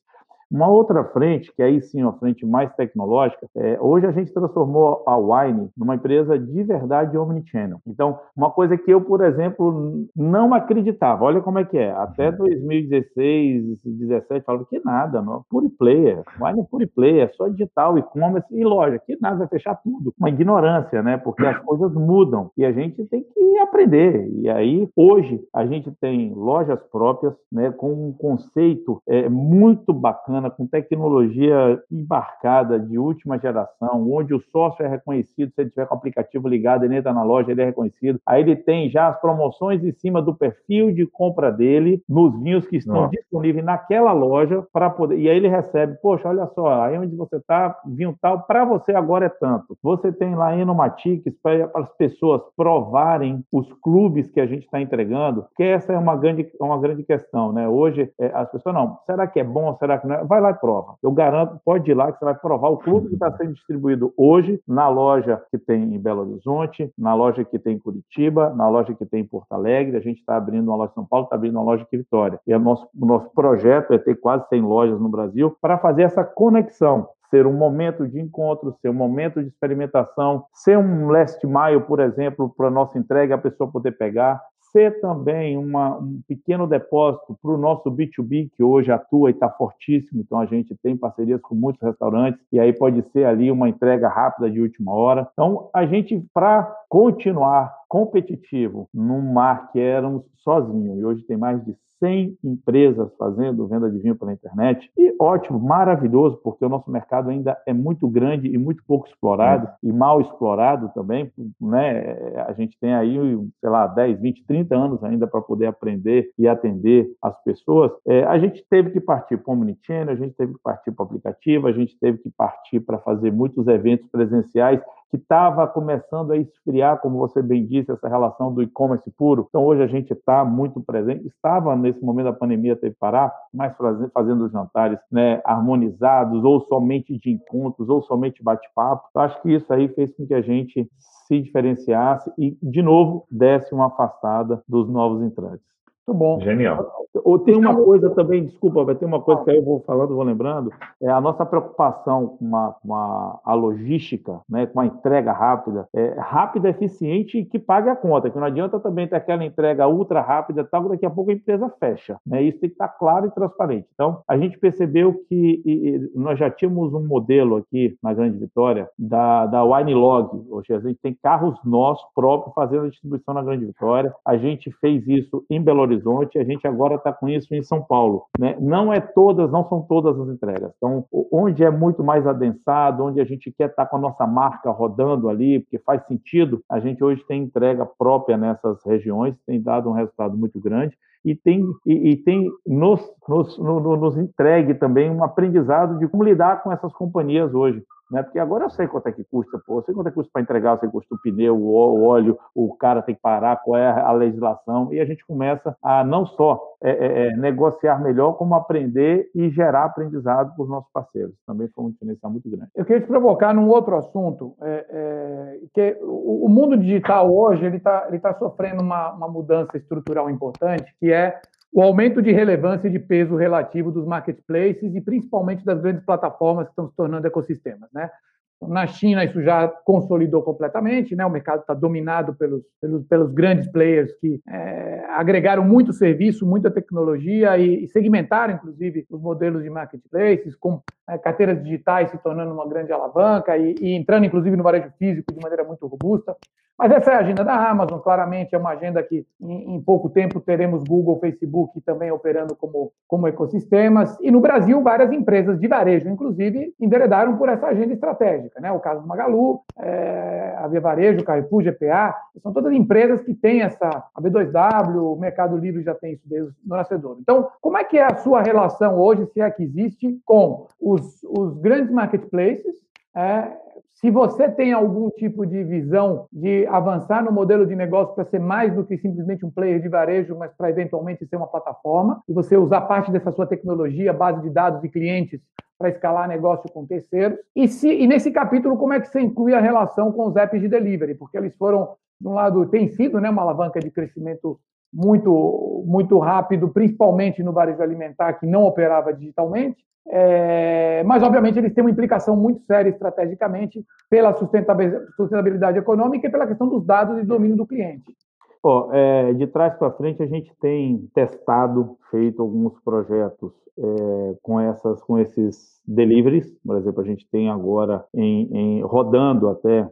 Uma outra frente, que aí sim é uma frente mais tecnológica, é, hoje a gente transformou a Wine numa empresa de verdade omnichannel. Então, uma coisa que eu, por exemplo, não acreditava, olha como é que é, até 2016, uhum. 2017, falava que nada, não, pure player, Wine é pure player, só digital, e-commerce e loja, que nada, vai fechar tudo. Uma ignorância, né? Porque as coisas mudam e a gente tem que aprender. E aí, hoje, a gente tem lojas próprias, né, com um conceito é, muito bacana bacana, com tecnologia embarcada de última geração, onde o sócio é reconhecido, se ele tiver com o aplicativo ligado, ele entra na loja, ele é reconhecido. Aí ele tem já as promoções em cima do perfil de compra dele, nos vinhos que estão Nossa. disponíveis naquela loja, para poder. E aí ele recebe, poxa, olha só, aí onde você está, vinho tal, para você agora é tanto. Você tem lá no Matix para as pessoas provarem os clubes que a gente está entregando, porque essa é uma grande, uma grande questão, né? Hoje, é, as pessoas, não, será que é bom, será que não é? Vai lá e prova. Eu garanto, pode ir lá que você vai provar o clube que está sendo distribuído hoje na loja que tem em Belo Horizonte, na loja que tem em Curitiba, na loja que tem em Porto Alegre, a gente está abrindo uma loja em São Paulo, está abrindo uma loja aqui em Vitória. E o nosso, o nosso projeto é ter quase 100 lojas no Brasil para fazer essa conexão ser um momento de encontro, ser um momento de experimentação, ser um last mile, por exemplo, para nossa entrega, a pessoa poder pegar, ser também uma, um pequeno depósito para o nosso B2B, que hoje atua e está fortíssimo, então a gente tem parcerias com muitos restaurantes, e aí pode ser ali uma entrega rápida de última hora. Então, a gente, para continuar competitivo num mar que éramos sozinhos, e hoje tem mais de 100 empresas fazendo venda de vinho pela internet. E ótimo, maravilhoso, porque o nosso mercado ainda é muito grande e muito pouco explorado, e mal explorado também. Né? A gente tem aí, sei lá, 10, 20, 30 anos ainda para poder aprender e atender as pessoas. É, a gente teve que partir para o Omnichannel, a gente teve que partir para o aplicativo, a gente teve que partir para fazer muitos eventos presenciais que estava começando a esfriar, como você bem disse, essa relação do e-commerce puro. Então, hoje a gente está muito presente. Estava, nesse momento da pandemia, teve parar, mas fazendo jantares né, harmonizados, ou somente de encontros, ou somente bate-papo. Eu acho que isso aí fez com que a gente se diferenciasse e, de novo, desse uma afastada dos novos entrantes. Muito bom. Genial. Ou tem uma coisa também, desculpa, vai ter uma coisa que aí eu vou falando, vou lembrando, é a nossa preocupação com a, com a, a logística, né, com a entrega rápida, é, rápida, eficiente e que pague a conta, que não adianta também ter aquela entrega ultra rápida tal, que daqui a pouco a empresa fecha, né, isso tem que estar claro e transparente. Então, a gente percebeu que e, e, nós já tínhamos um modelo aqui na Grande Vitória da, da Winelog, ou seja, a gente tem carros nossos próprios fazendo a distribuição na Grande Vitória, a gente fez isso em Belo Horizonte, Horizonte, a gente agora está com isso em São Paulo. Né? Não é todas, não são todas as entregas. Então, onde é muito mais adensado, onde a gente quer estar tá com a nossa marca rodando ali, porque faz sentido, a gente hoje tem entrega própria nessas regiões, tem dado um resultado muito grande e tem, e, e tem nos, nos, no, nos entregue também um aprendizado de como lidar com essas companhias hoje né? Porque agora eu sei quanto é que custa, pô, eu sei quanto é que custa para entregar, eu sei quanto custa o pneu, o óleo, o cara tem que parar, qual é a legislação, e a gente começa a não só é, é, é, negociar melhor, como aprender e gerar aprendizado para os nossos parceiros. Também foi um diferencial muito grande. Eu queria te provocar num outro assunto, é, é que o, o, mundo digital hoje ele está ele tá sofrendo uma, uma mudança estrutural importante, que é o aumento de relevância e de peso relativo dos marketplaces e principalmente das grandes plataformas que estão se tornando ecossistemas. Né? Na China, isso já consolidou completamente, né? o mercado está dominado pelos, pelos, pelos, grandes players que é, agregaram muito serviço, muita tecnologia e, e, segmentaram, inclusive, os modelos de marketplaces, com é, carteiras digitais se tornando uma grande alavanca e, e entrando, inclusive, no varejo físico de maneira muito robusta. Mas essa é a agenda da Amazon, claramente é uma agenda que em, em, pouco tempo teremos Google, Facebook também operando como, como ecossistemas. E no Brasil, várias empresas de varejo, inclusive, enveredaram por essa agenda estratégica. Né? O caso do Magalu, é, a Via Varejo, Carrefour, GPA, são todas empresas que têm essa. A B2W, o Mercado Livre já tem isso desde o nascedor. Então, como é que é a sua relação hoje, se é que existe, com os, os grandes marketplaces? É, se você tem algum tipo de visão de avançar no modelo de negócio para ser mais do que simplesmente um player de varejo, mas para eventualmente ser uma plataforma, e você usar parte dessa sua tecnologia, base de dados e clientes para escalar negócio com terceiros. E, se, e nesse capítulo, como é que você inclui a relação com os apps de delivery? Porque eles foram, de um lado, tem sido né, uma alavanca de crescimento muito, muito rápido, principalmente no varejo alimentar, que não operava digitalmente. É, mas, obviamente, eles têm uma implicação muito séria estrategicamente pela sustentabilidade econômica e pela questão dos dados e domínio do cliente. Oh, é, de trás para frente, a gente tem testado, feito alguns projetos é, com, essas, com esses deliveries. Por exemplo, a gente tem agora em, em rodando até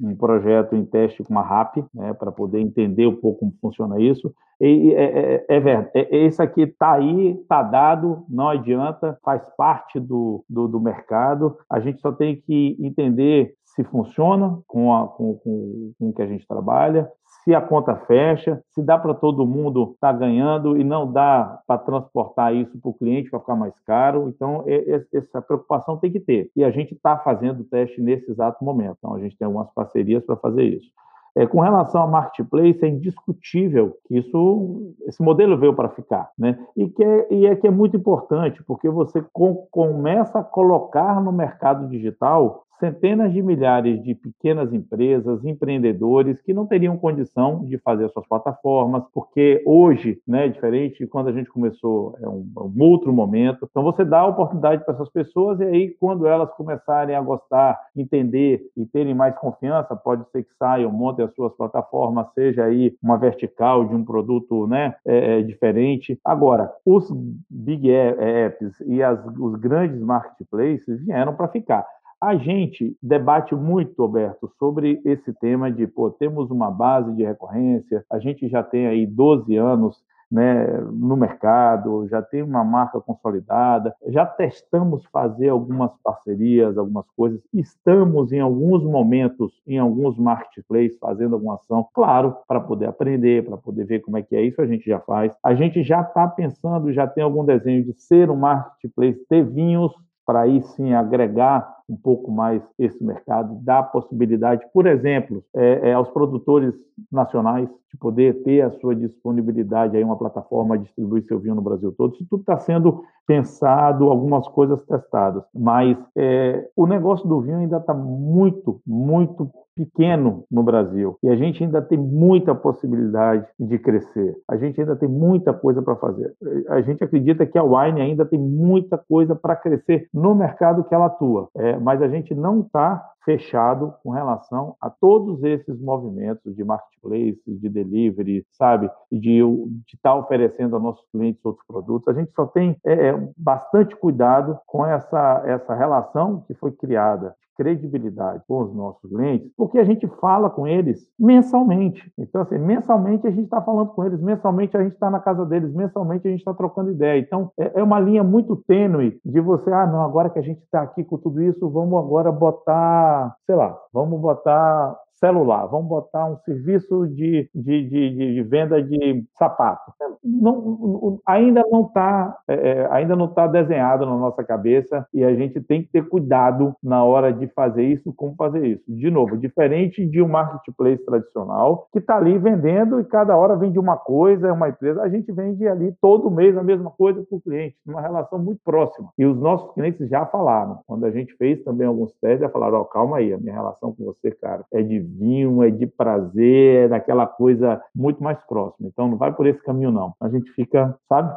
um projeto em teste com uma RAP, né, para poder entender um pouco como funciona isso. E, é, é, é, é, é, esse aqui está aí, está dado, não adianta, faz parte do, do, do, mercado. A gente só tem que entender se funciona com, a, com, com, com o que a gente trabalha, se a conta fecha, se dá para todo mundo estar tá ganhando e não dá para transportar isso para o cliente para ficar mais caro. Então, essa preocupação tem que ter. E a gente está fazendo o teste nesse exato momento. Então, a gente tem algumas parcerias para fazer isso. É, com relação ao marketplace, é indiscutível que isso, esse modelo veio para ficar, né? E que é, e é que é muito importante, porque você com, começa a colocar no mercado digital centenas de milhares de pequenas empresas, empreendedores que não teriam condição de fazer suas plataformas, porque hoje, né, diferente de quando a gente começou, é um, é um outro momento. Então você dá a oportunidade para essas pessoas e aí quando elas começarem a gostar, entender e terem mais confiança, pode ser que saiam, montem as suas plataformas, seja aí uma vertical de um produto, né, é, é diferente. Agora, os big apps e as, os grandes marketplaces vieram para ficar. A gente debate muito, Roberto, sobre esse tema de, pô, temos uma base de recorrência, a gente já tem aí 12 anos né, no mercado, já tem uma marca consolidada, já testamos fazer algumas parcerias, algumas coisas, estamos em alguns momentos, em alguns marketplaces, fazendo alguma ação, claro, para poder aprender, para poder ver como é que é isso, a gente já faz. A gente já está pensando, já tem algum desenho de ser um marketplace, ter vinhos para aí sim agregar um pouco mais esse mercado, dar possibilidade, por exemplo, é, é, aos produtores nacionais de poder ter a sua disponibilidade aí uma plataforma distribuir seu vinho no Brasil todo. Isso tudo está sendo pensado, algumas coisas testadas, mas é, o negócio do vinho ainda está muito, muito pequeno no Brasil e a gente ainda tem muita possibilidade de crescer. A gente ainda tem muita coisa para fazer. A gente acredita que a wine ainda tem muita coisa para crescer no mercado que ela atua, é, mas a gente não está fechado com relação a todos esses movimentos de marketplace, de delivery, sabe, de estar tá oferecendo a nossos clientes outros produtos. A gente só tem é, é bastante cuidado com essa essa relação que foi criada credibilidade com os nossos clientes, porque a gente fala com eles mensalmente. Então, assim, mensalmente a gente está falando com eles, mensalmente a gente está na casa deles, mensalmente a gente está trocando ideia. Então, é, é uma linha muito tênue de você, ah, não, agora que a gente está aqui com tudo isso, vamos agora botar, sei lá, vamos botar celular, vamos botar um serviço de, de, de, de venda de sapato. Não, ainda não está é, é, ainda não está desenhado na nossa cabeça e a gente tem que ter cuidado na hora de fazer isso, como fazer isso. De novo, diferente de um marketplace tradicional que está ali vendendo e cada hora vende uma coisa, é uma empresa, a gente vende ali todo mês a mesma coisa para o cliente, numa relação muito próxima. E os nossos clientes já falaram, quando a gente fez também alguns testes, já falaram, oh, calma aí, a minha relação com você, cara, é de vinho, é de prazer, é daquela coisa muito mais próxima. Então não vai por esse caminho, não. A gente fica, sabe?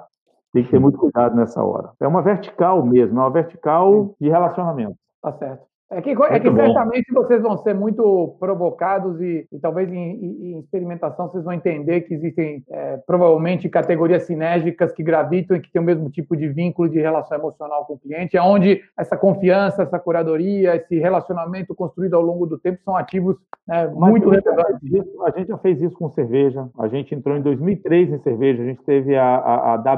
Tem que ter muito cuidado nessa hora. É uma vertical mesmo, é uma vertical de relacionamento. Tá certo. É que, é que certamente vocês vão ser muito provocados e, e talvez em, em, experimentação vocês vão entender que existem é, provavelmente categorias sinérgicas que gravitam e que têm o mesmo tipo de vínculo de relação emocional com o cliente, onde essa confiança, essa curadoria, esse relacionamento construído ao longo do tempo são ativos né, muito relevantes. A gente já fez isso com cerveja, a gente entrou em 2003 em cerveja, a gente teve a, a, a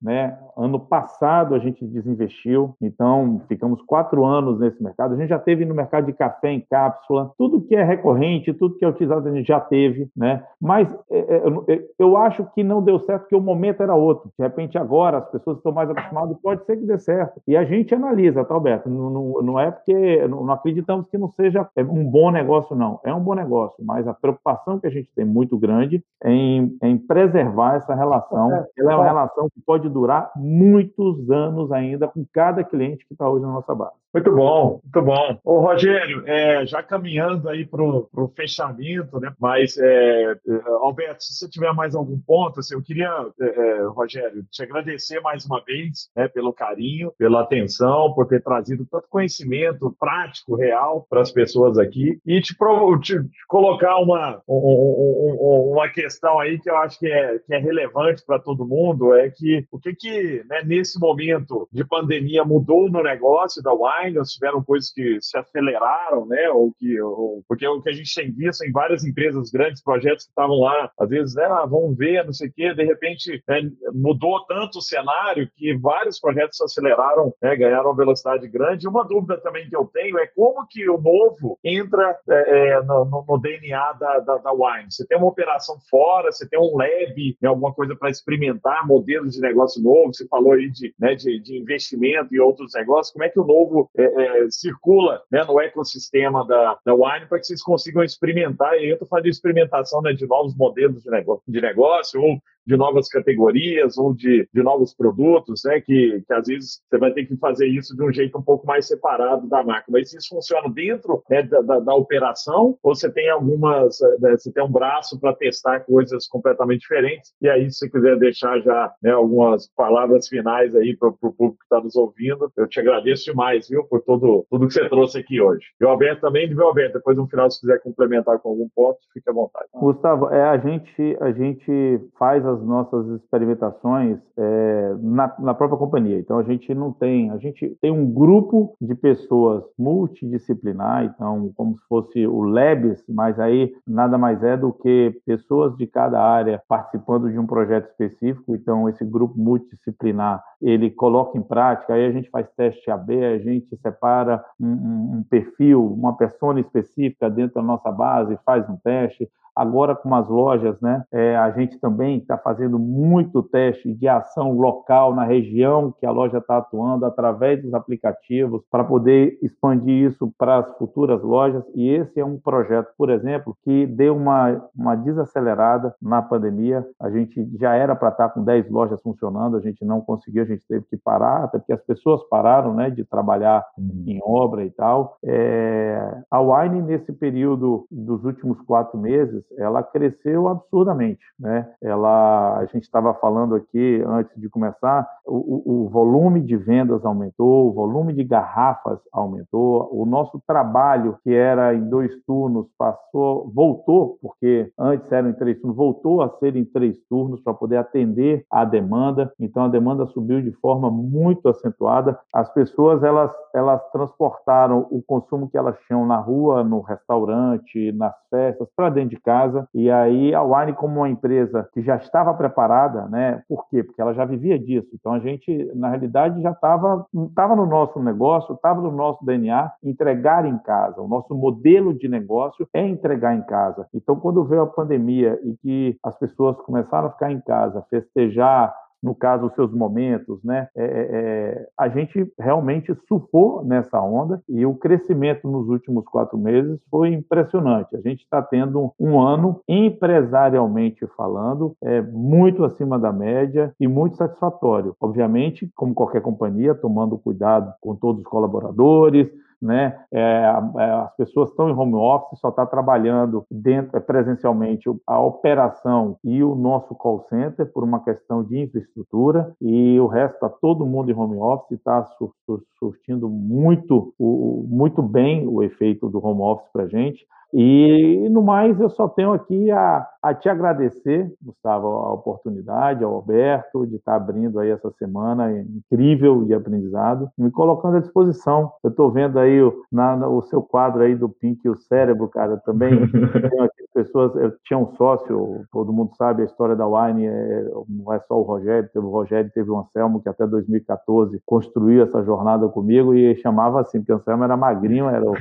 né? ano passado a gente desinvestiu, então ficamos quatro anos nesse mercado gente já teve no mercado de café em cápsula, tudo que é recorrente, tudo que é utilizado a gente já teve, né? Mas é, é, é, eu acho que não deu certo porque o momento era outro. De repente agora as pessoas estão mais acostumadas, pode ser que dê certo. E a gente analisa, tá, Alberto? Não, não, não é porque não acreditamos que não seja um bom negócio, não. É um bom negócio, mas a preocupação que a gente tem muito grande é em, em preservar essa relação. Ela é uma relação que pode durar muitos anos ainda com cada cliente que está hoje na nossa base. Muito bom, muito bom. Ô, Rogério, é, já caminhando aí para o fechamento, né? Mas, é, é, Alberto, se você tiver mais algum ponto, assim, eu queria, é, é, Rogério, te agradecer mais uma vez né, pelo carinho, pela atenção, por ter trazido tanto conhecimento prático, real para as pessoas aqui e te, te, te colocar uma, um, um, uma questão aí que eu acho que é, que é relevante para todo mundo, é que o que que, né, nesse momento de pandemia mudou no negócio da Wine, tiveram coisas que que se aceleraram, né? Ou que, ou, porque o que a gente tem visto em várias empresas grandes, projetos que estavam lá, às vezes, né, ah, vamos ver, não sei o quê, de repente né, mudou tanto o cenário que vários projetos se aceleraram, né, ganharam velocidade grande. Uma dúvida também que eu tenho é como que o novo entra é, é no, no, DNA da, da, da Wine. Você tem uma operação fora, você tem um lab, né, alguma coisa para experimentar modelos de negócio novo, você falou aí de, né, de, de investimento e outros negócios, como é que o novo é, é, circula né, no ecossistema da, da Wine para que vocês consigam experimentar, e eu estou falando de experimentação né, de novos modelos de negócio, de negócio ou de novas categorias ou de, de novos produtos, né? Que, que às vezes você vai ter que fazer isso de um jeito um pouco mais separado da máquina. Mas isso funciona dentro né, da, da, da, operação ou você tem algumas, né, você tem um braço para testar coisas completamente diferentes? E aí, se você quiser deixar já né, algumas palavras finais aí para o público que está nos ouvindo, eu te agradeço demais, viu, por todo, tudo que você trouxe aqui hoje. E o Alberto também, viu, Alberto? Depois no final, se quiser complementar com algum ponto, fique à vontade. Gustavo, é, a gente, a gente faz as nossas experimentações é, na, na, própria companhia. Então a gente não tem, a gente tem um grupo de pessoas multidisciplinar, então como se fosse o Labs, mas aí nada mais é do que pessoas de cada área participando de um projeto específico. Então esse grupo multidisciplinar ele coloca em prática, aí a gente faz teste AB, a gente separa um, um, um perfil, uma persona específica dentro da nossa base, faz um teste, Agora, com as lojas, né, é, a gente também está fazendo muito teste de ação local na região que a loja está atuando, através dos aplicativos, para poder expandir isso para as futuras lojas. E esse é um projeto, por exemplo, que deu uma, uma desacelerada na pandemia. A gente já era para estar tá com 10 lojas funcionando, a gente não conseguiu, a gente teve que parar, até porque as pessoas pararam né, de trabalhar uhum. em obra e tal. É, a Wine, nesse período dos últimos quatro meses, ela cresceu absurdamente, né? Ela, a gente estava falando aqui antes de começar, o, o, volume de vendas aumentou, o volume de garrafas aumentou, o nosso trabalho que era em dois turnos passou, voltou, porque antes era em três turnos, voltou a ser em três turnos para poder atender a demanda. Então a demanda subiu de forma muito acentuada. As pessoas elas elas transportaram o consumo que elas tinham na rua, no restaurante, nas festas para dentro de casa. E aí a Wine, como uma empresa que já estava preparada, né? Por quê? Porque ela já vivia disso. Então a gente, na realidade, já estava estava no nosso negócio, estava no nosso DNA entregar em casa. O nosso modelo de negócio é entregar em casa. Então quando veio a pandemia e que as pessoas começaram a ficar em casa, festejar no caso, os seus momentos, né? É, é, é, a gente realmente surfou nessa onda e o crescimento nos últimos quatro meses foi impressionante. A gente está tendo um ano, empresarialmente falando, é, muito acima da média e muito satisfatório. Obviamente, como qualquer companhia, tomando cuidado com todos os colaboradores, né? É, é, as pessoas estão em home office, só está trabalhando dentro é, presencialmente a operação e o nosso call center por uma questão de infraestrutura e o resto está todo mundo em home office, está surtindo muito, muito bem o efeito do home office para a gente. E, no mais, eu só tenho aqui a, a te agradecer, Gustavo, a oportunidade, ao Alberto, de estar abrindo aí essa semana incrível de aprendizado, me colocando à disposição. Eu estou vendo aí o, na, o seu quadro aí do Pink e o Cérebro, cara, também tenho aqui pessoas, eu tinha um sócio, todo mundo sabe a história da Wine, é, não é só o Rogério, teve o Rogério, teve o Anselmo, que até 2014 construiu essa jornada comigo e chamava assim, porque o Anselmo era magrinho, era o,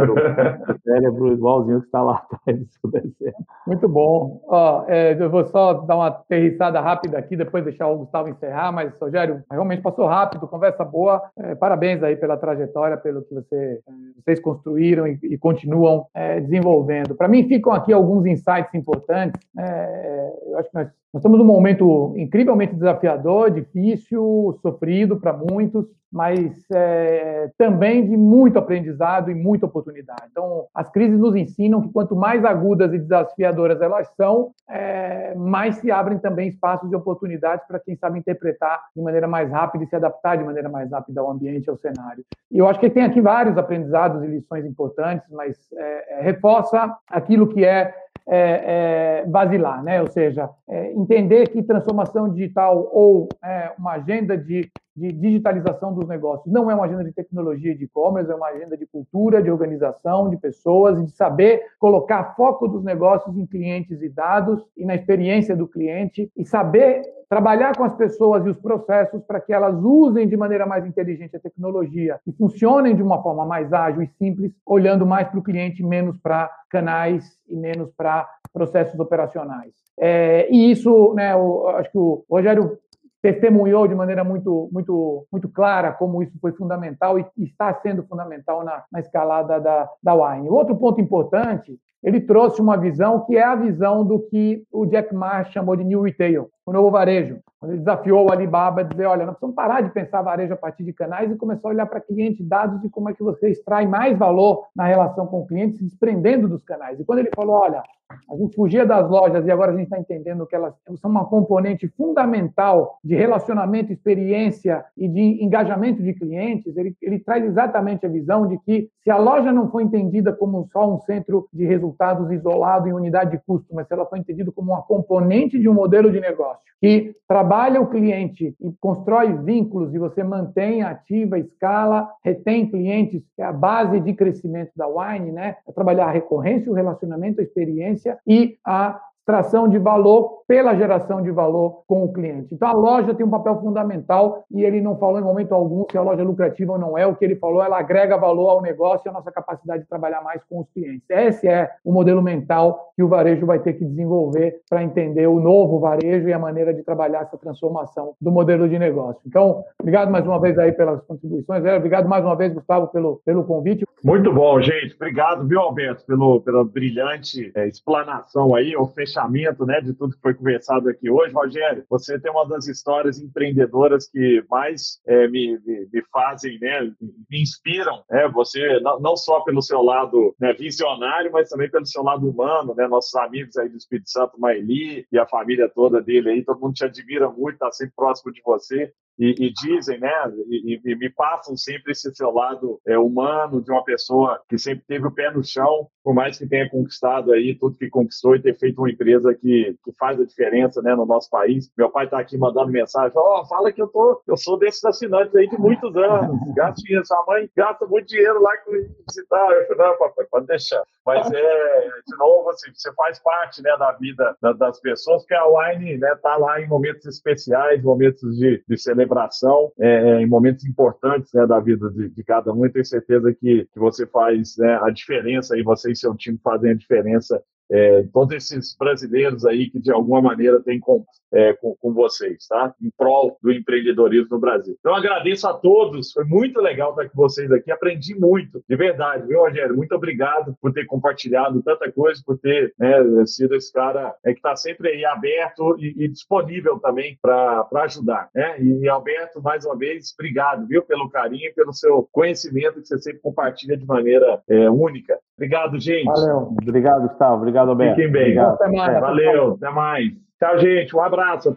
era o cérebro igual igualzinho que está lá atrás do desenho. Muito bom. Ó, é, eu vou só dar uma aterrissada rápida aqui, depois deixar o Gustavo encerrar, mas, Rogério, realmente passou rápido, conversa boa. É, parabéns aí pela trajetória, pelo que você, é, vocês construíram e, e continuam é, desenvolvendo. Para mim, ficam aqui alguns insights importantes. Né? É, eu acho que nós nós estamos num momento incrivelmente desafiador, difícil, sofrido para muitos, mas é, também de muito aprendizado e muita oportunidade. Então, as crises nos ensinam que quanto mais agudas e desafiadoras elas são, é, mais se abrem também espaços de oportunidades para quem sabe interpretar de maneira mais rápida e se adaptar de maneira mais rápida ao ambiente, ao cenário. E eu acho que tem aqui vários aprendizados e lições importantes, mas é, é reforça aquilo que é é, é, basilar, né? ou seja, é, entender que transformação digital ou é, uma agenda de de digitalização dos negócios. Não é uma agenda de tecnologia de e-commerce, é uma agenda de cultura, de organização, de pessoas e de saber colocar foco dos negócios em clientes e dados e na experiência do cliente e saber trabalhar com as pessoas e os processos para que elas usem de maneira mais inteligente a tecnologia e funcionem de uma forma mais ágil e simples, olhando mais para o cliente, menos para canais e menos para processos operacionais. É, e isso, né, eu, acho que o Rogério testemunhou de maneira muito, muito, muito clara como isso foi fundamental e está sendo fundamental na, na escalada da, da Wine. Outro ponto importante, ele trouxe uma visão que é a visão do que o Jack Ma chamou de New Retail, o novo varejo quando ele desafiou o Alibaba a dizer, olha, nós precisamos parar de pensar varejo a partir de canais e começar a olhar para cliente, dados e como é que você extrai mais valor na relação com o cliente, se desprendendo dos canais. E quando ele falou, olha, a gente fugia das lojas e agora a gente está entendendo que elas são uma componente fundamental de relacionamento, experiência e de engajamento de clientes, ele, ele traz exatamente a visão de que se a loja não for entendida como só um centro de resultados isolado em unidade de custo, mas se ela for entendida como uma componente de um modelo de negócio que trabalha o cliente e constrói vínculos e você mantém ativa, escala, retém clientes, é a base de crescimento da Wine, né? É trabalhar a recorrência, o relacionamento, a experiência e a extração de valor pela geração de valor com o cliente. Então, a loja tem um papel fundamental e ele não falou em momento algum se a loja é lucrativa ou não é. O que ele falou, ela agrega valor ao negócio e à nossa capacidade de trabalhar mais com os clientes. Esse é o modelo mental que o varejo vai ter que desenvolver para entender o novo varejo e a maneira de trabalhar essa transformação do modelo de negócio. Então, obrigado mais uma vez aí pelas contribuições. Obrigado mais uma vez, Gustavo, pelo, pelo convite. Muito bom, gente. Obrigado, viu, Alberto, pelo, pela brilhante é, explanação aí, o fechamento né, de tudo que foi conversado aqui hoje. Rogério, você tem uma das histórias empreendedoras que mais é, me, me, me, fazem, né, me inspiram. Né? Você, não, não só pelo seu lado né, visionário, mas também pelo seu lado humano, né? Nossos amigos aí do Espírito Santo, Maeli e a família toda dele aí, todo mundo te admira muito, está sempre próximo de você e, e dizem, né, e, e, me passam sempre esse seu lado é, humano de uma pessoa que sempre teve o pé no chão, por mais que tenha conquistado aí tudo que conquistou e ter feito uma empresa que, que faz a diferença, né, no nosso país. Meu pai está aqui mandando mensagem, ó, oh, fala que eu tô, eu sou desses assinantes aí de muitos anos, gasta dinheiro, sua mãe gasta muito dinheiro lá com visitar. Eu falei, não, papai, pode deixar. Mas é, de novo, assim, você faz parte, né, da vida das pessoas, que a Wine, né, tá lá em momentos especiais, momentos de, de celebração celebração é, é, em momentos importantes né, da vida de, de, cada um. E tenho certeza que, que você faz né, a diferença e você e seu time fazem a diferença é, todos esses brasileiros aí que de alguma maneira têm com, é, com, com, vocês, tá? Em prol do empreendedorismo no Brasil. Então agradeço a todos, foi muito legal estar com vocês aqui, aprendi muito, de verdade, viu, Rogério? Muito obrigado por ter compartilhado tanta coisa, por ter né, sido esse cara é, que está sempre aí aberto e, e disponível também para ajudar, né? E Alberto, mais uma vez, obrigado, viu, pelo carinho, pelo seu conhecimento que você sempre compartilha de maneira é, única. Obrigado, gente. Valeu. Obrigado, Gustavo. Obrigado, Alberto. Fiquem bem. Obrigado. Até mais. Valeu. Até mais. Tchau, gente. Um abraço.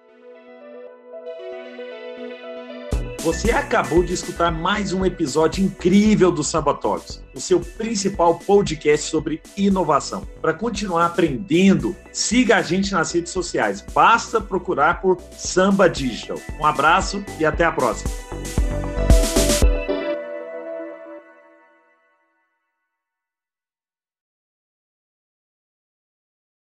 Você acabou de escutar mais um episódio incrível do Samba Talks, o seu principal podcast sobre inovação. Para continuar aprendendo, siga a gente nas redes sociais. Basta procurar por Samba Digital. Um abraço e até a próxima.